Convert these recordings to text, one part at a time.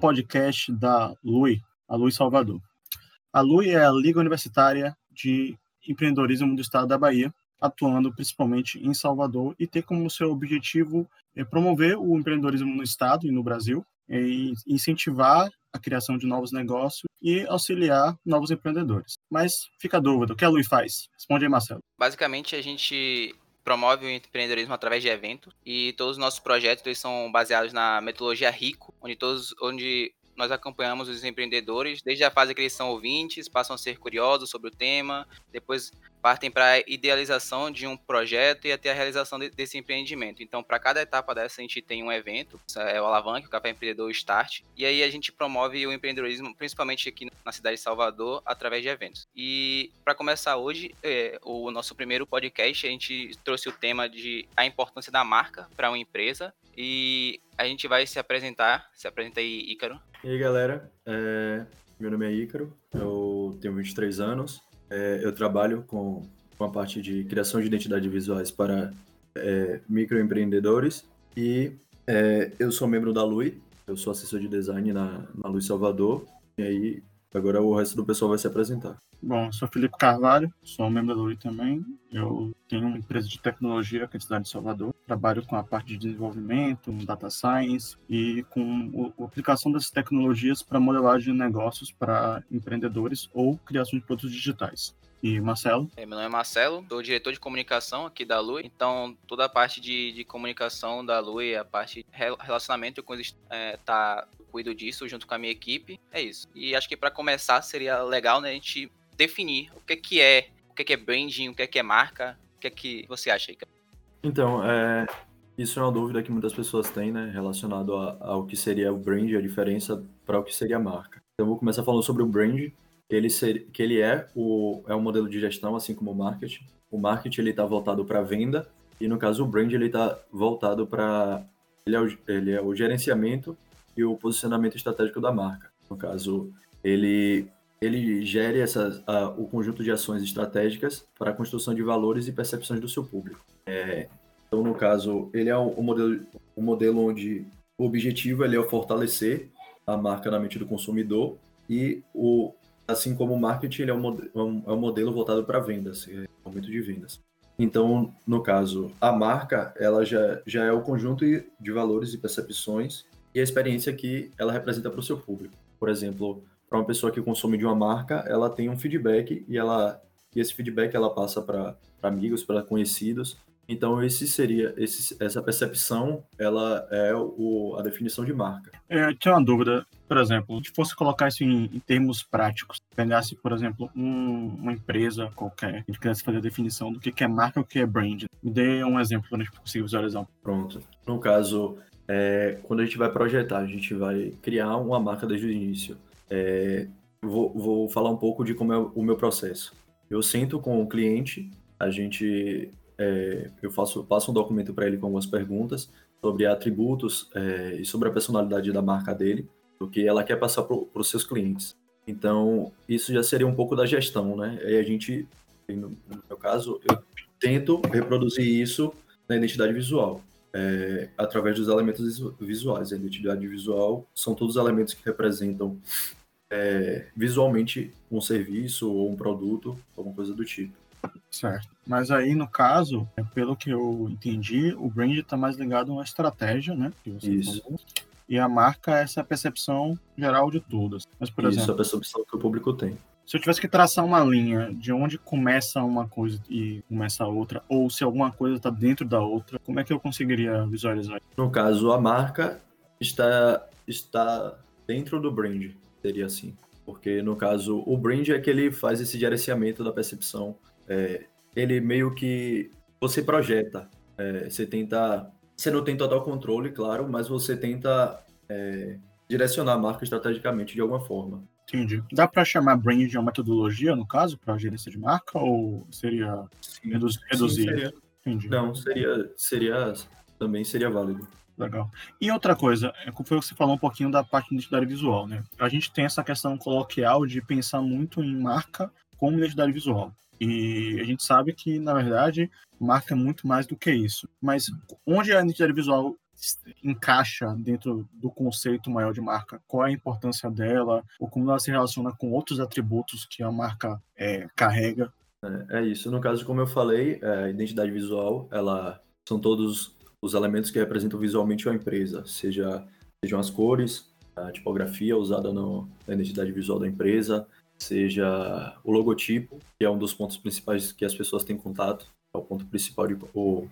Podcast da LUI, a LUI Salvador. A LUI é a Liga Universitária de Empreendedorismo do Estado da Bahia, atuando principalmente em Salvador e ter como seu objetivo é promover o empreendedorismo no Estado e no Brasil, e incentivar a criação de novos negócios e auxiliar novos empreendedores. Mas fica a dúvida, o que a Lui faz? Responde aí, Marcelo. Basicamente, a gente promove o empreendedorismo através de eventos. E todos os nossos projetos são baseados na metodologia RICO, onde todos onde nós acompanhamos os empreendedores desde a fase que eles são ouvintes, passam a ser curiosos sobre o tema, depois partem para a idealização de um projeto e até a realização de, desse empreendimento. Então, para cada etapa dessa, a gente tem um evento, é o Alavanque, o Café Empreendedor Start, e aí a gente promove o empreendedorismo, principalmente aqui na cidade de Salvador, através de eventos. E para começar hoje, é, o nosso primeiro podcast, a gente trouxe o tema de a importância da marca para uma empresa, e a gente vai se apresentar. Se apresenta aí, Ícaro. E aí, galera. É... Meu nome é Ícaro, eu tenho 23 anos, é, eu trabalho com, com a parte de criação de identidade visuais para é, microempreendedores e é, eu sou membro da LUI, eu sou assessor de design na, na LUI Salvador, e aí agora o resto do pessoal vai se apresentar. Bom, sou Felipe Carvalho, sou membro da LUI também. Eu tenho uma empresa de tecnologia aqui na cidade de Salvador. Trabalho com a parte de desenvolvimento, data science e com a aplicação dessas tecnologias para modelagem de negócios para empreendedores ou criação de produtos digitais. E Marcelo? É, meu nome é Marcelo, sou diretor de comunicação aqui da Lui. Então, toda a parte de, de comunicação da Lui, a parte de relacionamento com os é, tá cuido disso junto com a minha equipe. É isso. E acho que para começar seria legal né, a gente definir o que, que é, o que, é branding, o que, que é marca, o que, que você acha aí? Então, é, isso é uma dúvida que muitas pessoas têm, né, relacionado ao que seria o brand, a diferença para o que seria a marca. Então, vou começar falando sobre o brand, que ele, ser, que ele é, o, é um modelo de gestão, assim como o marketing. O marketing está voltado para venda e no caso o brand ele está voltado para ele, é ele é o gerenciamento e o posicionamento estratégico da marca. No caso, ele ele gere essa, a, o conjunto de ações estratégicas para a construção de valores e percepções do seu público. É, então, no caso, ele é um, modelo, um modelo onde o objetivo ele é fortalecer a marca na mente do consumidor e, o, assim como o marketing, ele é um, é um, é um modelo voltado para vendas, é aumento de vendas. Então, no caso, a marca ela já, já é o conjunto de valores e percepções e a experiência que ela representa para o seu público. Por exemplo, para uma pessoa que consome de uma marca, ela tem um feedback e ela e esse feedback ela passa para amigos, para conhecidos. Então esse seria esse, essa percepção, ela é o, a definição de marca. É, tinha uma dúvida, por exemplo, se fosse colocar isso em, em termos práticos, pegasse, por exemplo, um, uma empresa qualquer, que quisesse fazer a definição do que é marca e o que é brand. Me dê um exemplo para a gente conseguir visualizar. Pronto. No caso, é, quando a gente vai projetar, a gente vai criar uma marca desde o início. É, vou, vou, falar um pouco de como é o meu processo. Eu sento com o cliente, a gente, é, eu faço, passo um documento para ele com algumas perguntas sobre atributos é, e sobre a personalidade da marca dele, o que ela quer passar para os seus clientes. Então, isso já seria um pouco da gestão, né? E a gente, no, meu caso, eu tento reproduzir isso na identidade visual. É, através dos elementos visuais. A identidade visual são todos os elementos que representam é, visualmente um serviço ou um produto, alguma coisa do tipo. Certo. Mas aí, no caso, pelo que eu entendi, o brand está mais ligado a uma estratégia, né? Isso. Falou, e a marca é essa percepção geral de todas. Mas, por Isso, exemplo, a percepção que o público tem. Se eu tivesse que traçar uma linha de onde começa uma coisa e começa a outra, ou se alguma coisa está dentro da outra, como é que eu conseguiria visualizar? No caso, a marca está, está dentro do brand seria assim. Porque, no caso, o brand é que ele faz esse gerenciamento da percepção. É, ele meio que. Você projeta. É, você tenta. Você não tem total controle, claro, mas você tenta é, direcionar a marca estrategicamente de alguma forma. Entendi. Dá para chamar brand de uma metodologia, no caso, para gerência de marca? Ou seria sim, reduzir? Sim, seria. Não, seria, seria. Também seria válido. Legal. E outra coisa, é foi o que você falou um pouquinho da parte de identidade visual, né? A gente tem essa questão coloquial de pensar muito em marca como identidade visual. E a gente sabe que, na verdade, marca é muito mais do que isso. Mas onde a identidade visual encaixa dentro do conceito maior de marca? Qual é a importância dela? Ou como ela se relaciona com outros atributos que a marca é, carrega? É, é, isso. No caso, como eu falei, é, a identidade visual, ela são todos os elementos que representam visualmente a empresa, seja sejam as cores, a tipografia usada no, na identidade visual da empresa, seja o logotipo, que é um dos pontos principais que as pessoas têm contato, é o ponto principal de, o,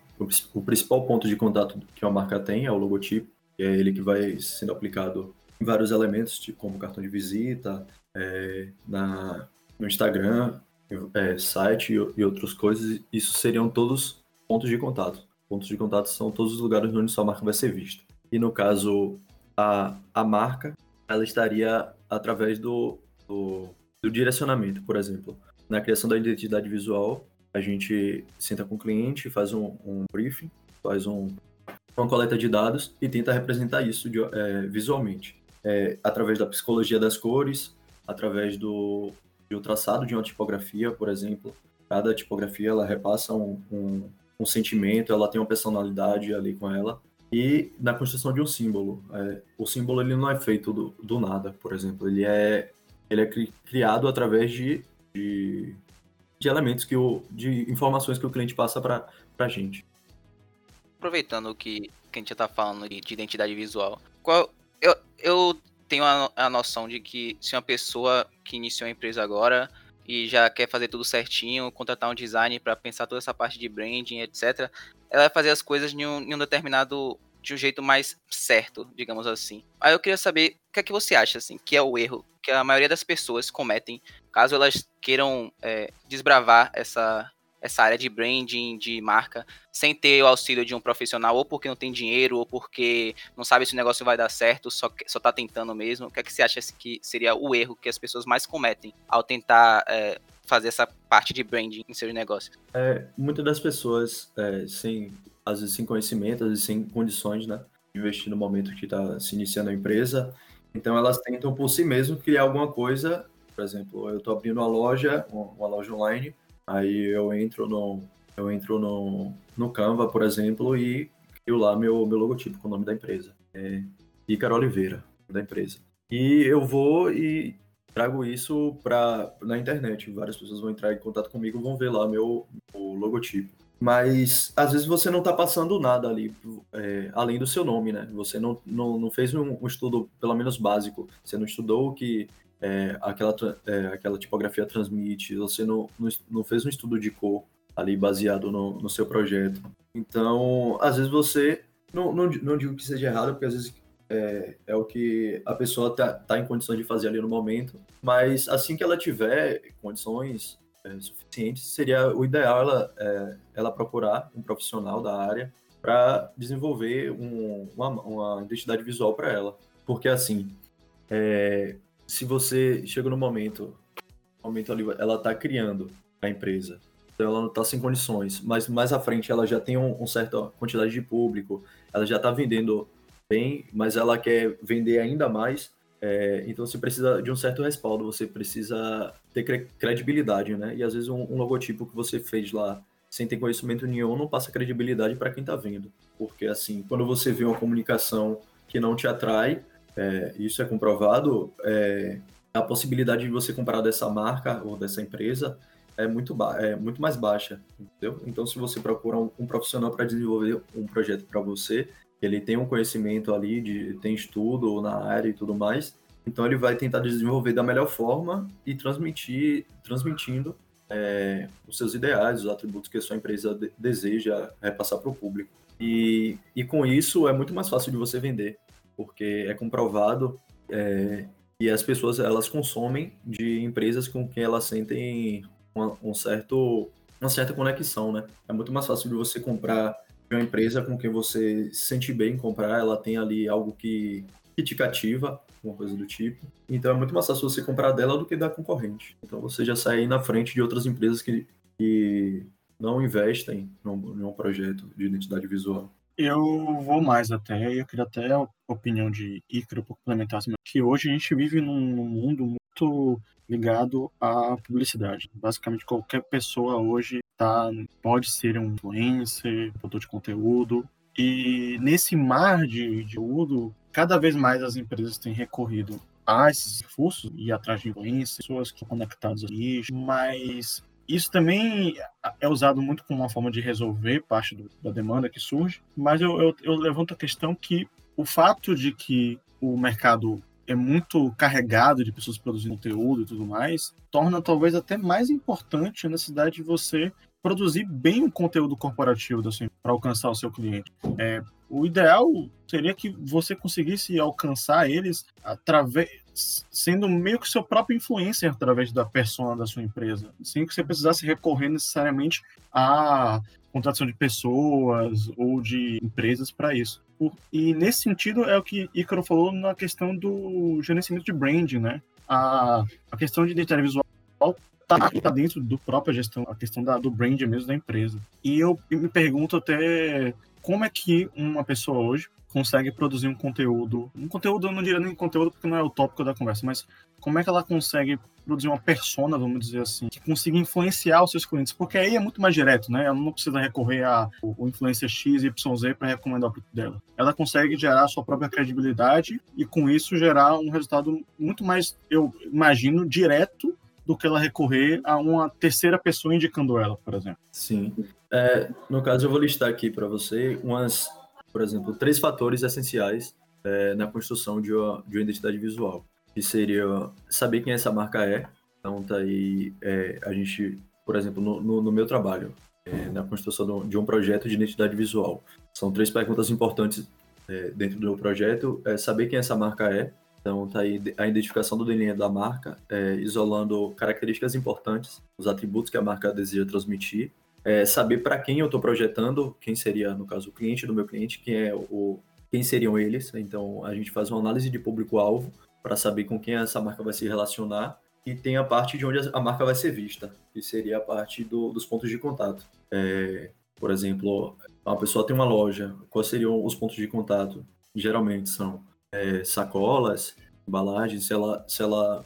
o principal ponto de contato que uma marca tem é o logotipo, que é ele que vai sendo aplicado em vários elementos, tipo, como cartão de visita, é, na, no Instagram, é, site e, e outras coisas. Isso seriam todos pontos de contato. Pontos de contato são todos os lugares onde sua marca vai ser vista. E no caso, a, a marca, ela estaria através do, do, do direcionamento, por exemplo. Na criação da identidade visual, a gente senta com o cliente, faz um, um briefing, faz um, uma coleta de dados e tenta representar isso de, é, visualmente. É, através da psicologia das cores, através do, um traçado de uma tipografia, por exemplo. Cada tipografia ela repassa um, um, um sentimento, ela tem uma personalidade ali com ela. E na construção de um símbolo. É, o símbolo ele não é feito do, do nada, por exemplo. Ele é, ele é cri, criado através de, de de elementos que o, de informações que o cliente passa para a gente. Aproveitando que, que a gente está falando de, de, identidade visual, qual, eu, eu tenho a, a noção de que se uma pessoa que iniciou a empresa agora e já quer fazer tudo certinho, contratar um design para pensar toda essa parte de branding, etc., ela vai fazer as coisas em um, em um determinado de um jeito mais certo, digamos assim. Aí eu queria saber o que é que você acha, assim, que é o erro que a maioria das pessoas cometem caso elas queiram é, desbravar essa, essa área de branding, de marca, sem ter o auxílio de um profissional, ou porque não tem dinheiro, ou porque não sabe se o negócio vai dar certo, só, só tá tentando mesmo. O que é que você acha que seria o erro que as pessoas mais cometem ao tentar é, fazer essa parte de branding em seus negócios? É, muitas das pessoas, é, sem, às vezes sem conhecimento, às vezes sem condições, né? Investir no momento que está se iniciando a empresa, então elas tentam por si mesmas criar alguma coisa. Por exemplo, eu estou abrindo uma loja, uma loja online, aí eu entro no, eu entro no, no Canva, por exemplo, e crio lá meu, meu logotipo com o nome da empresa. É Ícaro Oliveira, da empresa. E eu vou e trago isso para na internet. Várias pessoas vão entrar em contato comigo, vão ver lá meu, meu logotipo mas às vezes você não está passando nada ali, é, além do seu nome, né? Você não, não, não fez um, um, estudo, pelo menos básico, você não estudou o que é, aquela, é, aquela tipografia transmite, você não, não, não, fez um estudo de cor ali baseado no, no seu projeto. Então, às vezes você, não, não, não digo que seja errado, porque às vezes é, é, o que a pessoa tá, tá em condições de fazer ali no momento, mas assim que ela tiver condições, é, suficientes, seria o ideal ela, é, ela procurar um profissional da área para desenvolver um, uma, uma, identidade visual para ela. Porque assim, é, se você chega no momento, momento ali, ela está criando a empresa, então ela não está sem condições, mas mais à frente ela já tem um, um certa quantidade de público, ela já está vendendo bem, mas ela quer vender ainda mais, é, então você precisa de um certo respaldo, você precisa ter credibilidade, né? E às vezes um, um, logotipo que você fez lá sem ter conhecimento nenhum não passa credibilidade para quem está vendo. Porque assim, quando você vê uma comunicação que não te atrai, é, isso é comprovado, é, a possibilidade de você comprar dessa marca ou dessa empresa é muito, é muito mais baixa, entendeu? Então, se você procura um, um profissional para desenvolver um projeto para você, ele tem um conhecimento ali, de, tem estudo na área e tudo mais, então ele vai tentar desenvolver da melhor forma e transmitir, transmitindo é, os seus ideais, os atributos que a sua empresa de, deseja repassar para o público. E, e com isso é muito mais fácil de você vender, porque é comprovado é, e as pessoas elas consomem de empresas com quem elas sentem um certo, uma certa conexão, né? É muito mais fácil de você comprar uma empresa com quem você se sente bem em comprar, ela tem ali algo que, que te cativa, uma coisa do tipo. Então é muito mais fácil você comprar dela do que da concorrente. Então você já sai na frente de outras empresas que, que não investem num, num projeto de identidade visual. Eu vou mais até, eu queria até a opinião de Icaro por complementar, que hoje a gente vive num mundo muito ligado à publicidade. Basicamente qualquer pessoa hoje tá, pode ser um influencer, produtor de conteúdo, E nesse mar de, conteúdo, cada vez mais as empresas têm recorrido a esses recursos e atrás de influências, pessoas que estão conectadas ali, mas isso também é usado muito como uma forma de resolver parte do, da demanda que surge, mas eu, eu, eu levanto a questão que o fato de que o mercado é muito carregado de pessoas produzindo conteúdo e tudo mais, torna talvez até mais importante a necessidade de você produzir bem o conteúdo corporativo para alcançar o seu cliente. É, o ideal seria que você conseguisse alcançar eles através sendo meio que seu próprio influencer através da persona da sua empresa, sem que você precisasse recorrer necessariamente à contratação de pessoas ou de empresas para isso. E nesse sentido é o que Ícaro falou na questão do gerenciamento de branding, né? A, a questão de identidade visual tá dentro do própria gestão, a questão da, do brand mesmo da empresa. E eu me pergunto até como é que uma pessoa hoje consegue produzir um conteúdo, um conteúdo, eu não diria nem conteúdo porque não é o tópico da conversa, mas como é que ela consegue produzir uma persona, vamos dizer assim, que consiga influenciar os seus clientes, porque aí é muito mais direto, né? Ela não precisa recorrer a o influencer X, Y, Z para recomendar o produto dela. Ela consegue gerar sua própria credibilidade e com isso gerar um resultado muito mais, eu imagino, direto do que ela recorrer a uma terceira pessoa indicando ela, por exemplo. Sim. É, no caso, eu vou listar aqui para você umas, por exemplo, três fatores essenciais é, na construção de uma, de uma identidade visual, que seria saber quem essa marca é. Então, tá aí é, a gente, por exemplo, no, no, no meu trabalho, é, na construção de um projeto de identidade visual. São três perguntas importantes é, dentro do projeto. É saber quem essa marca é, então, tá aí a identificação do DNA da marca, é, isolando características importantes, os atributos que a marca deseja transmitir, é, saber para quem eu estou projetando, quem seria, no caso, o cliente do meu cliente, quem é o, quem seriam eles. Então, a gente faz uma análise de público-alvo para saber com quem essa marca vai se relacionar e tem a parte de onde a marca vai ser vista, que seria a parte do, dos pontos de contato. É, por exemplo, uma pessoa tem uma loja, quais seriam os pontos de contato? Geralmente são é, sacolas, embalagens, se ela, se ela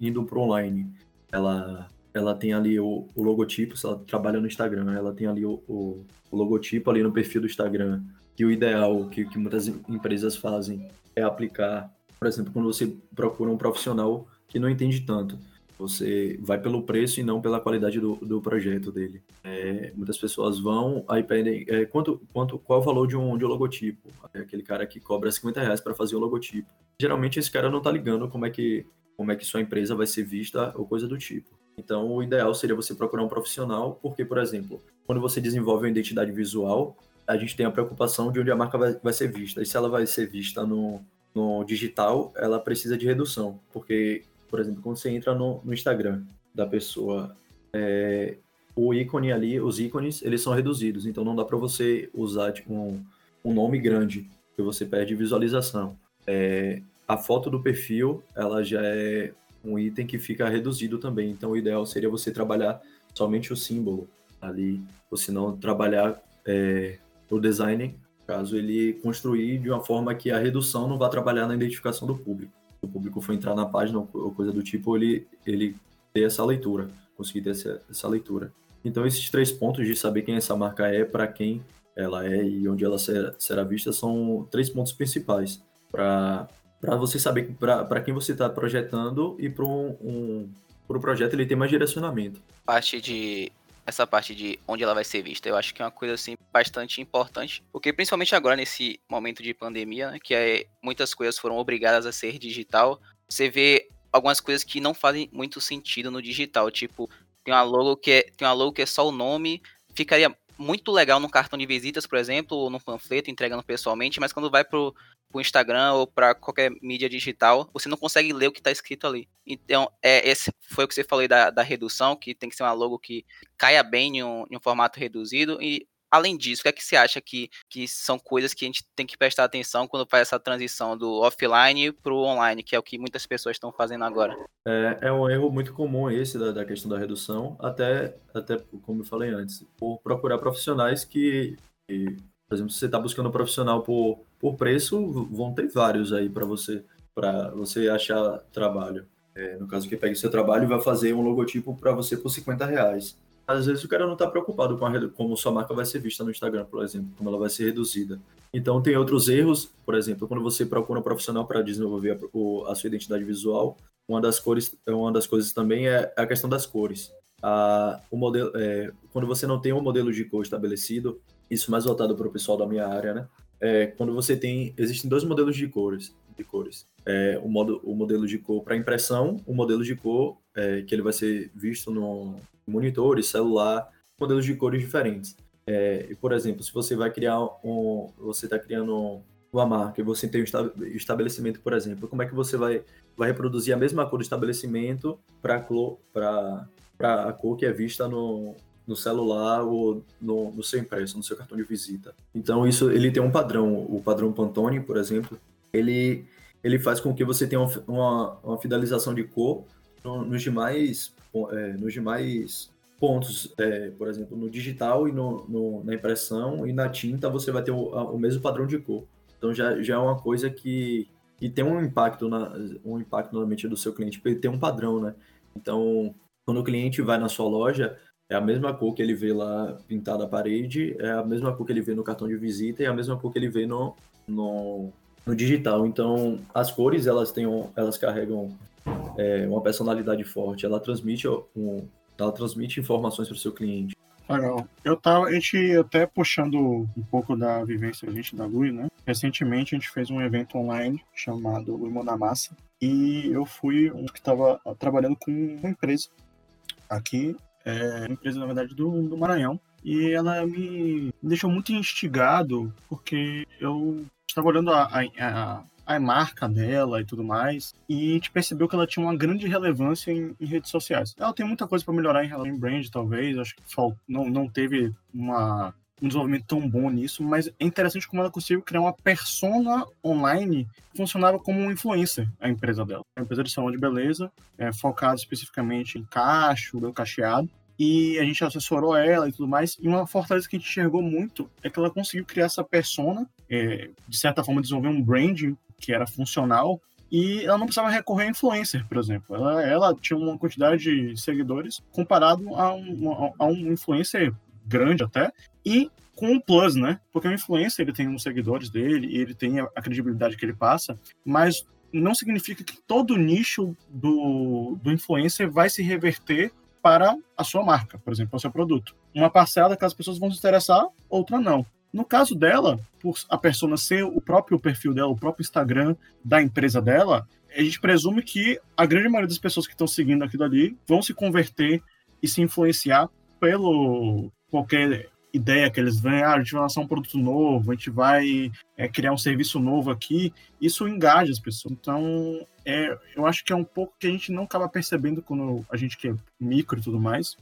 indo para online, ela, ela tem ali o, o, logotipo, se ela trabalha no Instagram, ela tem ali o, o, logotipo ali no perfil do Instagram, que o ideal que, que muitas empresas fazem é aplicar, por exemplo, quando você procura um profissional que não entende tanto, você vai pelo preço e não pela qualidade do, do projeto dele. É, muitas pessoas vão, aí pedem é, quanto, quanto, qual o valor de um, de um logotipo. É aquele cara que cobra 50 reais para fazer o logotipo. Geralmente esse cara não está ligando como é que como é que sua empresa vai ser vista ou coisa do tipo. Então, o ideal seria você procurar um profissional, porque, por exemplo, quando você desenvolve uma identidade visual, a gente tem a preocupação de onde a marca vai, vai ser vista. E se ela vai ser vista no, no digital, ela precisa de redução, porque por exemplo, quando você entra no, no Instagram da pessoa, é, o ícone ali, os ícones, eles são reduzidos, então não dá para você usar tipo, um, um nome grande, que você perde visualização. É, a foto do perfil, ela já é um item que fica reduzido também, então o ideal seria você trabalhar somente o símbolo ali, ou se não trabalhar é, o design, caso ele construir de uma forma que a redução não vá trabalhar na identificação do público o público for entrar na página ou coisa do tipo, ele, ele ter essa leitura, conseguir ter essa, essa leitura. Então, esses três pontos de saber quem essa marca é, para quem ela é e onde ela será, será vista são três pontos principais para você saber para quem você está projetando e para um, um, o projeto ele ter mais direcionamento. Parte de essa parte de onde ela vai ser vista. Eu acho que é uma coisa assim bastante importante, porque principalmente agora nesse momento de pandemia, né, que é, muitas coisas foram obrigadas a ser digital, você vê algumas coisas que não fazem muito sentido no digital, tipo, tem uma logo que é, tem uma logo que é só o nome, ficaria muito legal num cartão de visitas, por exemplo, ou num panfleto entregando pessoalmente, mas quando vai pro, pro Instagram ou para qualquer mídia digital, você não consegue ler o que está escrito ali. Então, é, esse foi o que você falou da, da redução, que tem que ser uma logo que caia bem em um, em um formato reduzido. E além disso, o que é que você acha que, que são coisas que a gente tem que prestar atenção quando faz essa transição do offline para o online, que é o que muitas pessoas estão fazendo agora? É, é um erro muito comum esse da, da, questão da redução, até, até como eu falei antes, por procurar profissionais que, que por exemplo, se você está buscando um profissional por, por preço, vão ter vários aí para você para você achar trabalho. É, no caso que pegue seu trabalho e vai fazer um logotipo para você por 50 reais. Às vezes o cara não está preocupado com a, como sua marca vai ser vista no Instagram, por exemplo, como ela vai ser reduzida. Então tem outros erros, por exemplo, quando você procura um profissional para desenvolver a, a, sua identidade visual, uma das cores, uma das coisas também é a questão das cores. A, o modelo, é, quando você não tem um modelo de cor estabelecido, isso mais voltado para o pessoal da minha área, né? É, quando você tem, existem dois modelos de cores, de cores. É, o, modo, o modelo de cor para impressão, o modelo de cor é, que ele vai ser visto no monitores, celular, modelos de cores diferentes. É, por exemplo, se você vai criar um, você está criando uma marca e você tem um estabelecimento, por exemplo, como é que você vai, vai reproduzir a mesma cor do estabelecimento para a cor que é vista no, no celular ou no, no seu impresso, no seu cartão de visita. Então isso ele tem um padrão, o padrão Pantone, por exemplo, ele ele faz com que você tenha uma, uma fidelização de cor nos demais é, nos demais pontos, é, por exemplo, no digital e no, no, na impressão e na tinta você vai ter o, o, mesmo padrão de cor. Então já, já é uma coisa que, que tem um impacto na um impacto na mente do seu cliente, porque ele tem um padrão, né? Então, quando o cliente vai na sua loja, é a mesma cor que ele vê lá pintada na parede, é a mesma cor que ele vê no cartão de visita e é a mesma cor que ele vê no, no, no digital. Então, as cores, elas têm elas carregam é, uma personalidade forte, ela transmite, um, ela transmite informações para o seu cliente. Legal. Eu tava, a gente até puxando um pouco da vivência a gente da Lui, né? Recentemente a gente fez um evento online chamado Irmão da Massa e eu fui um que estava trabalhando com uma empresa aqui, é, uma empresa na verdade do, do Maranhão e ela me deixou muito instigado porque eu estava olhando a, a, a marca dela e tudo mais, e a gente percebeu que ela tinha uma grande relevância em, em redes sociais. Ela tem muita coisa para melhorar em relação ao brand, talvez, acho que não, não teve uma, um desenvolvimento tão bom nisso, mas é interessante como ela conseguiu criar uma persona online que funcionava como um influencer, a empresa dela. A empresa de salão de beleza, é, focada especificamente em cacho, cabelo cacheado, e a gente assessorou ela e tudo mais. E uma fortaleza que a gente enxergou muito é que ela conseguiu criar essa persona, é, de certa forma desenvolver um branding que era funcional, e ela não precisava recorrer a influencer, por exemplo. Ela, ela tinha uma quantidade de seguidores comparado a um, a um influencer grande até, e com um plus, né? Porque o influencer ele tem os seguidores dele e ele tem a, a credibilidade que ele passa, mas não significa que todo o nicho do, do influencer vai se reverter para a sua marca, por exemplo, para o seu produto. Uma parcela que as pessoas vão se interessar, outra não. No caso dela, por a pessoa ser o próprio perfil dela, o próprio Instagram da empresa dela, a gente presume que a grande maioria das pessoas que estão seguindo aquilo ali vão se converter e se influenciar pelo qualquer ideia que eles vêm, ah, a gente vai lançar um produto novo, a gente vai é, criar um serviço novo aqui, isso engaja as pessoas. Então, é, eu acho que é um pouco que a gente não acaba percebendo quando a gente que é micro e tudo mais,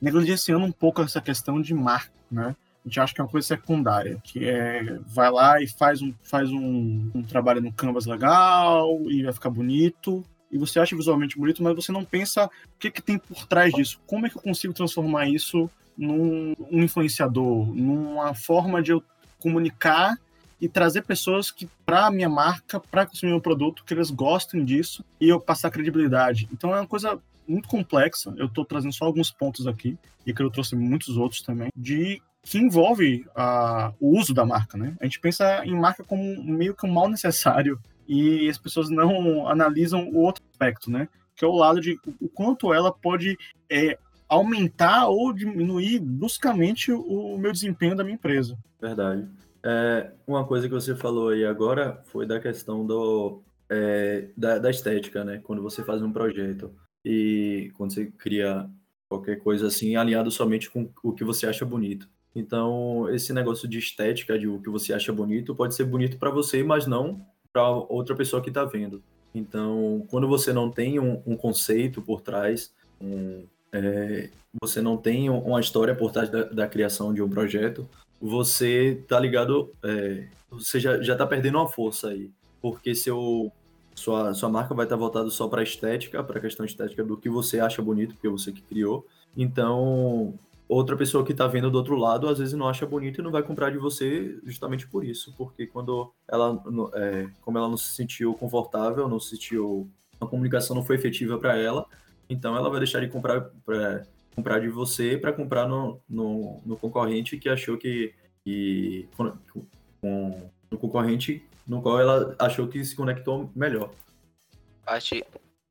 negligenciando um pouco essa questão de marca, né? Gente acha que é uma coisa secundária, que é vai lá e faz um, faz um, um trabalho no canvas legal e vai ficar bonito, e você acha visualmente bonito, mas você não pensa o que, que tem por trás disso. Como é que eu consigo transformar isso num um influenciador, numa forma de eu comunicar e trazer pessoas que para a minha marca, para consumir meu produto, que eles gostem disso e eu passar credibilidade. Então é uma coisa muito complexa. Eu estou trazendo só alguns pontos aqui e que eu trouxe muitos outros também de que envolve uh, o uso da marca, né? A gente pensa em marca como meio que um mal necessário e as pessoas não analisam o outro aspecto, né? Que é o lado de o quanto ela pode é, aumentar ou diminuir bruscamente o meu desempenho da minha empresa. Verdade. É, uma coisa que você falou aí agora foi da questão do, é, da, da estética, né? Quando você faz um projeto e quando você cria qualquer coisa assim, alinhado somente com o que você acha bonito. Então, esse negócio de estética, de o que você acha bonito, pode ser bonito para você, mas não para outra pessoa que está vendo. Então, quando você não tem um, um conceito por trás, um, é, você não tem uma história por trás da, da, criação de um projeto, você tá ligado, é, você já, já tá perdendo uma força aí. Porque seu, sua, sua marca vai estar tá voltada só para estética, para a questão estética do que você acha bonito, porque é você que criou. Então, outra pessoa que está vendo do outro lado às vezes não acha bonito e não vai comprar de você justamente por isso, porque quando ela, é, como ela não se sentiu confortável, não se sentiu, a comunicação não foi efetiva para ela, então ela vai deixar de comprar pra, comprar de você para comprar no, no, no, concorrente que achou que, que com, no concorrente no qual ela achou que se conectou melhor. Parte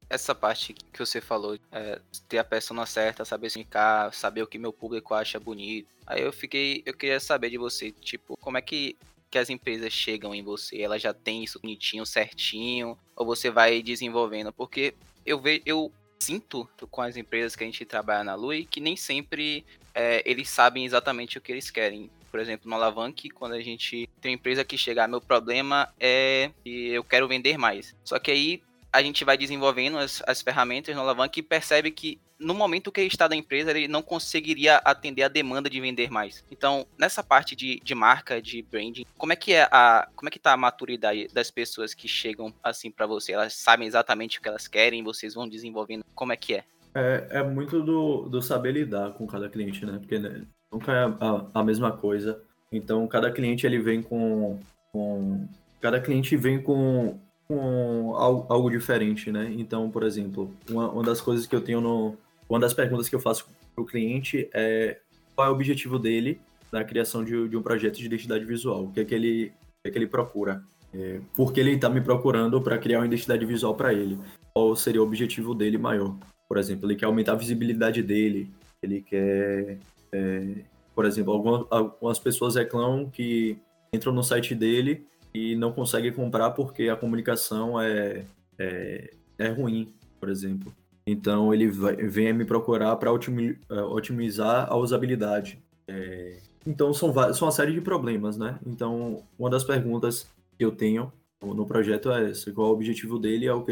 essa parte que você falou, é, ter a persona certa, saber explicar, saber o que meu público acha bonito. Aí eu fiquei, eu queria saber de você, tipo, como é que, que as empresas chegam em você? Elas já têm isso bonitinho, certinho, ou você vai desenvolvendo? Porque eu vejo, eu sinto com as empresas que a gente trabalha na Lui que nem sempre é, eles sabem exatamente o que eles querem. Por exemplo, no Alavanque, quando a gente tem uma empresa que chega, ah, meu problema é que eu quero vender mais. Só que aí a gente vai desenvolvendo as, as ferramentas no Alavanca e percebe que no momento que ele está da empresa, ele não conseguiria atender a demanda de vender mais. Então, nessa parte de, de marca, de branding, como é que é a como é que tá a maturidade das pessoas que chegam assim para você? Elas sabem exatamente o que elas querem, vocês vão desenvolvendo. Como é que é? É, é muito do, do saber lidar com cada cliente, né? Porque né, nunca é a, a mesma coisa. Então, cada cliente ele vem com, com cada cliente vem com com algo diferente, né? Então, por exemplo, uma, uma das coisas que eu tenho no. Uma das perguntas que eu faço para o cliente é qual é o objetivo dele na criação de, de um projeto de identidade visual, o que é que ele, que é que ele procura. É, porque ele está me procurando para criar uma identidade visual para ele. Qual seria o objetivo dele maior? Por exemplo, ele quer aumentar a visibilidade dele, ele quer. É, por exemplo, algumas, algumas pessoas reclamam que entram no site dele e não consegue comprar porque a comunicação é, é, é ruim, por exemplo. Então ele vai, vem me procurar para é, otimizar a usabilidade. É, então são, são uma série de problemas, né? Então uma das perguntas que eu tenho no projeto é essa: qual é o objetivo dele ao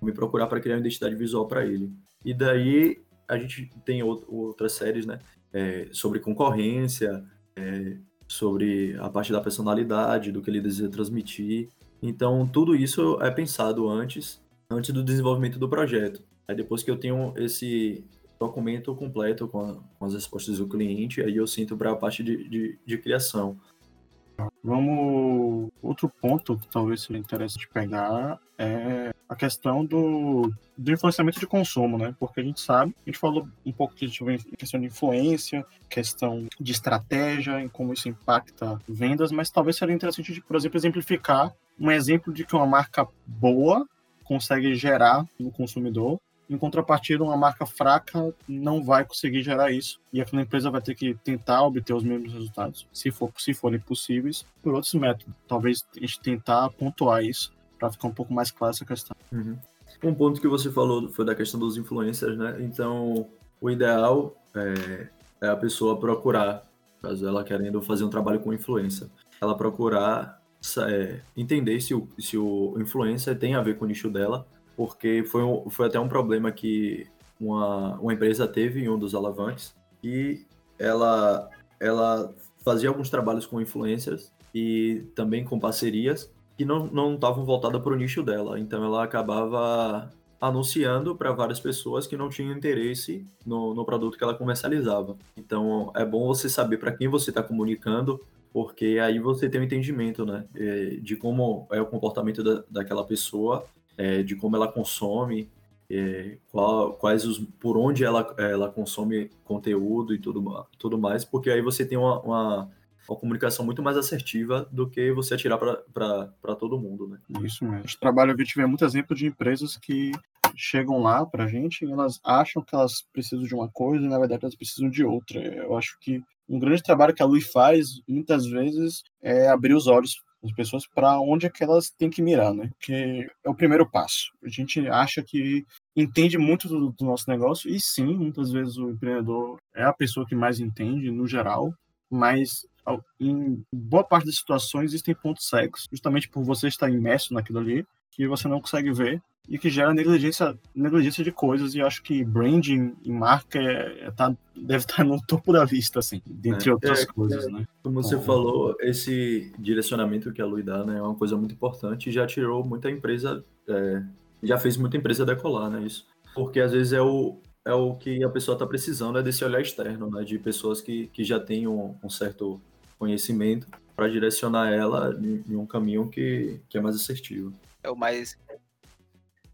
me procurar para criar uma identidade visual para ele? E daí a gente tem outras séries, né? É, sobre concorrência, é, sobre a parte da personalidade, do que ele deseja transmitir. Então, tudo isso é pensado antes, antes do desenvolvimento do projeto. Aí depois que eu tenho esse documento completo com, a, com as respostas do cliente, aí eu sinto para a parte de, de, de criação. Vamos. Outro ponto que talvez seja interessante pegar é a questão do, do influenciamento de consumo, né? Porque a gente sabe, a gente falou um pouco de questão de influência, questão de estratégia, em como isso impacta vendas, mas talvez seria interessante, de, por exemplo, exemplificar um exemplo de que uma marca boa consegue gerar no consumidor em contrapartida, uma marca fraca não vai conseguir gerar isso. E aquela empresa vai ter que tentar obter os mesmos resultados, se, for, se forem possíveis, por outros métodos. Talvez a gente tentar pontuar isso para ficar um pouco mais clara essa questão. Uhum. Um ponto que você falou foi da questão dos influencers, né? Então, o ideal é, é a pessoa procurar, caso ela querendo fazer um trabalho com influência, ela procurar é, entender se o, se o influencer tem a ver com o nicho dela porque foi, um, foi até um problema que uma, uma empresa teve em um dos alavanques e ela, ela fazia alguns trabalhos com influencers e também com parcerias que não estavam voltadas para o nicho dela. Então ela acabava anunciando para várias pessoas que não tinham interesse no, no produto que ela comercializava. Então é bom você saber para quem você está comunicando, porque aí você tem um entendimento né, eh, de como é o comportamento da, daquela pessoa é, de como ela consome, é, quais os, por onde ela, ela consome conteúdo e tudo, tudo mais, porque aí você tem uma, uma, uma comunicação muito mais assertiva do que você atirar para todo mundo, né? Isso mesmo. A gente trabalha, eu tive muito exemplo de empresas que chegam lá para a gente e elas acham que elas precisam de uma coisa e na verdade elas precisam de outra. Eu acho que um grande trabalho que a Lui faz, muitas vezes, é abrir os olhos as pessoas para onde é que elas têm que mirar, né? Porque é o primeiro passo. A gente acha que entende muito do, do, nosso negócio e sim, muitas vezes o empreendedor é a pessoa que mais entende no geral, mas em boa parte das situações existem pontos cegos, justamente por você estar imerso naquilo ali, que você não consegue ver e que gera negligência, negligência de coisas. E acho que branding e marca é, é, tá, deve estar no topo da lista, assim, dentre é, outras é, coisas, né? Como você falou, esse direcionamento que a Lui dá né, é uma coisa muito importante e já tirou muita empresa, é, já fez muita empresa decolar, né? Isso. Porque às vezes é o, é o que a pessoa está precisando, é desse olhar externo, né? De pessoas que, que já têm um, um certo conhecimento para direcionar ela em, em um caminho que, que é mais assertivo. É o mais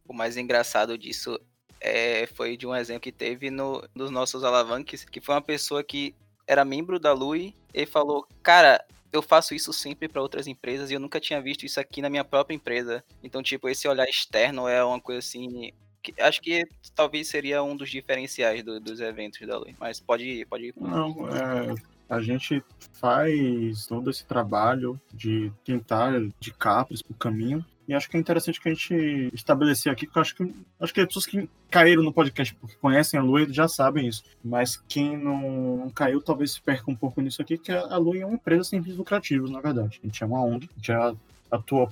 o mais engraçado disso é, foi de um exemplo que teve no, nos nossos alavanques, que foi uma pessoa que era membro da Lui e falou, cara, eu faço isso sempre para outras empresas e eu nunca tinha visto isso aqui na minha própria empresa. Então, tipo, esse olhar externo é uma coisa assim. Que, acho que talvez seria um dos diferenciais do, dos eventos da Lui. Mas pode ir, pode ir. Não, é, a gente faz todo esse trabalho de tentar indicar o caminho e acho que é interessante que a gente estabelecer aqui, porque acho que, acho que as pessoas que caíram no podcast porque conhecem a Lui já sabem isso. Mas quem não caiu talvez se perca um pouco nisso aqui, que a Lui é uma empresa sem fins lucrativos, na verdade. A gente é uma ONG, já atua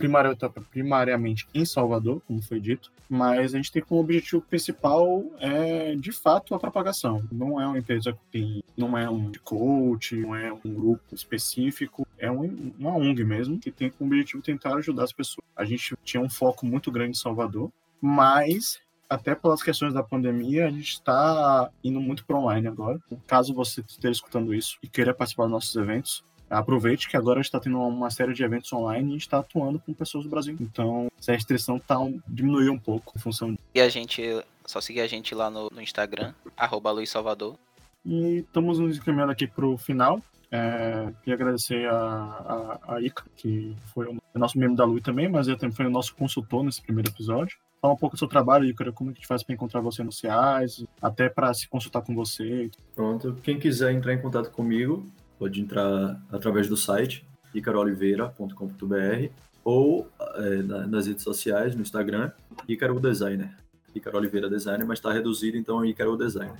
primariamente em Salvador, como foi dito, mas a gente tem como objetivo principal é de fato a propagação. Não é uma empresa que tem, não é um coach, não é um grupo específico, é um, uma ONG mesmo que tem como objetivo tentar ajudar as pessoas. A gente tinha um foco muito grande em Salvador, mas até pelas questões da pandemia, a gente está indo muito para online agora. Caso você esteja escutando isso e queira participar dos nossos eventos, aproveite que agora a gente está tendo uma série de eventos online e está atuando com pessoas do Brasil. Então, essa restrição tá, diminuiu um pouco em função E a gente, só seguir a gente lá no, no Instagram, arroba Luiz Salvador. E estamos nos encaminhando aqui para o final. É, queria agradecer a, a, a Ica, que foi o nosso membro da Lui também, mas ele também foi o nosso consultor nesse primeiro episódio. Fala um pouco do seu trabalho, Ica, como é que a gente faz para encontrar você nos sociais, até para se consultar com você. Pronto, quem quiser entrar em contato comigo, pode entrar através do site icaroliveira.com.br ou é, nas redes sociais, no Instagram, Icaro Designer. Icaro Oliveira Designer, mas está reduzido, então é Icaro Designer.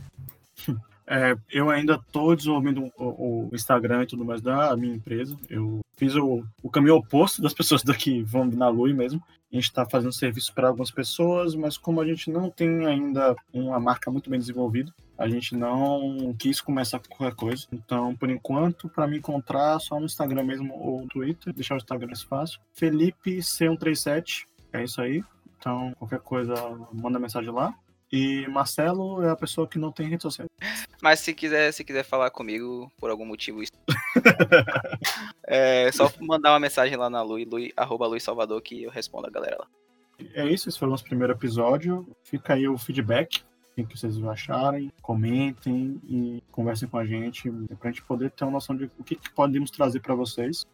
É, eu ainda estou desenvolvendo o, o, Instagram e tudo mais da minha empresa. Eu fiz o, o caminho oposto das pessoas daqui vão na Lui mesmo. A gente está fazendo serviço para algumas pessoas, mas como a gente não tem ainda uma marca muito bem desenvolvida, a gente não quis começar com qualquer coisa. Então, por enquanto, para me encontrar, só no Instagram mesmo ou no Twitter, deixar o Instagram mais fácil. Felipe C137, é isso aí. Então, qualquer coisa, manda mensagem lá. E Marcelo é a pessoa que não tem rede social. Mas se quiser, se quiser falar comigo por algum motivo, é só mandar uma mensagem lá na Lui, Lui arroba Luiz Salvador, que eu respondo a galera lá. É isso, esse foi o nosso primeiro episódio. Fica aí o feedback, o que vocês acharem, comentem e conversem com a gente, pra gente poder ter uma noção de o que, que podemos trazer para vocês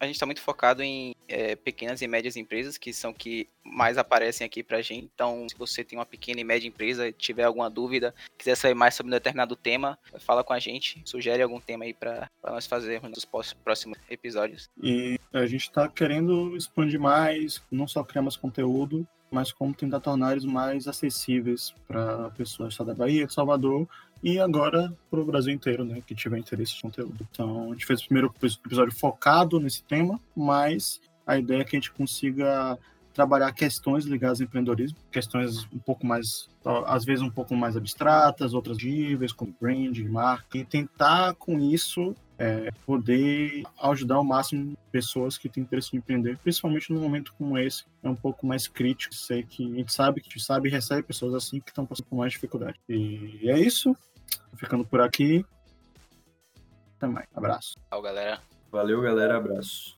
a gente está muito focado em é, pequenas e médias empresas, que são que mais aparecem aqui para a gente. Então, se você tem uma pequena e média empresa, tiver alguma dúvida, quiser saber mais sobre um determinado tema, fala com a gente, sugere algum tema aí para nós fazermos nos próximos episódios. E a gente está querendo expandir mais, não só criar mais conteúdo, mas como tentar tornar eles mais acessíveis para pessoas da Bahia, Salvador e agora para o Brasil inteiro, né, que tiver interesse em conteúdo. Então, a gente fez o primeiro episódio focado nesse tema, mas a ideia é que a gente consiga trabalhar questões ligadas ao empreendedorismo, questões um pouco mais, às vezes um pouco mais abstratas, outras díveis, como brand, marca, e tentar com isso é, poder ajudar ao máximo pessoas que têm interesse em empreender, principalmente num momento como esse, é um pouco mais crítico. Sei que a gente sabe que a gente sabe e recebe pessoas assim que estão passando por mais dificuldade. E é isso. Ficando por aqui. Até mais. Abraço. Tchau, galera. Valeu, galera. Abraço.